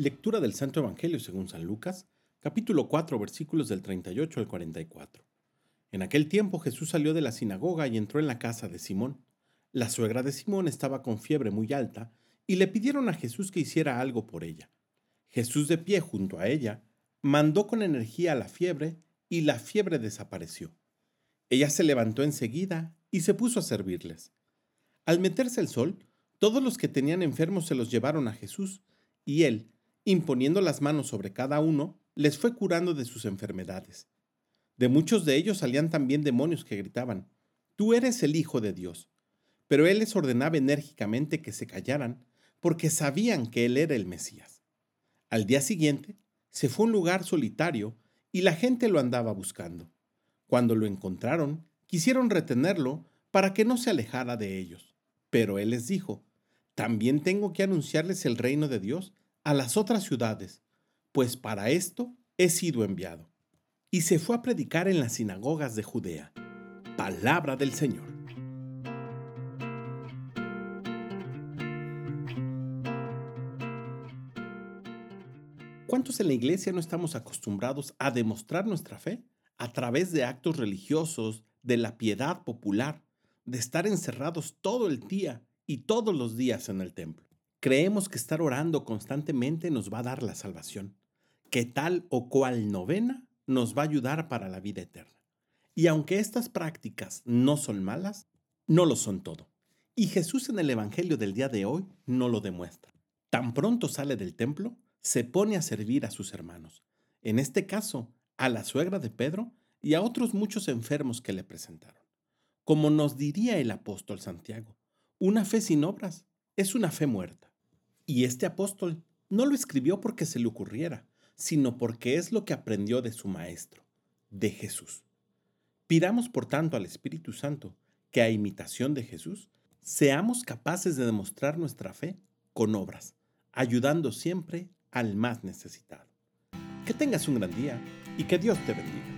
Lectura del Santo Evangelio según San Lucas, capítulo 4, versículos del 38 al 44. En aquel tiempo Jesús salió de la sinagoga y entró en la casa de Simón. La suegra de Simón estaba con fiebre muy alta y le pidieron a Jesús que hiciera algo por ella. Jesús de pie junto a ella, mandó con energía a la fiebre y la fiebre desapareció. Ella se levantó enseguida y se puso a servirles. Al meterse el sol, todos los que tenían enfermos se los llevaron a Jesús y él, imponiendo las manos sobre cada uno, les fue curando de sus enfermedades. De muchos de ellos salían también demonios que gritaban, Tú eres el Hijo de Dios. Pero él les ordenaba enérgicamente que se callaran, porque sabían que él era el Mesías. Al día siguiente, se fue a un lugar solitario y la gente lo andaba buscando. Cuando lo encontraron, quisieron retenerlo para que no se alejara de ellos. Pero él les dijo, También tengo que anunciarles el reino de Dios a las otras ciudades, pues para esto he sido enviado. Y se fue a predicar en las sinagogas de Judea. Palabra del Señor. ¿Cuántos en la iglesia no estamos acostumbrados a demostrar nuestra fe a través de actos religiosos, de la piedad popular, de estar encerrados todo el día y todos los días en el templo? Creemos que estar orando constantemente nos va a dar la salvación, que tal o cual novena nos va a ayudar para la vida eterna. Y aunque estas prácticas no son malas, no lo son todo. Y Jesús en el Evangelio del día de hoy no lo demuestra. Tan pronto sale del templo, se pone a servir a sus hermanos, en este caso a la suegra de Pedro y a otros muchos enfermos que le presentaron. Como nos diría el apóstol Santiago, una fe sin obras es una fe muerta. Y este apóstol no lo escribió porque se le ocurriera, sino porque es lo que aprendió de su Maestro, de Jesús. Pidamos por tanto al Espíritu Santo que a imitación de Jesús seamos capaces de demostrar nuestra fe con obras, ayudando siempre al más necesitado. Que tengas un gran día y que Dios te bendiga.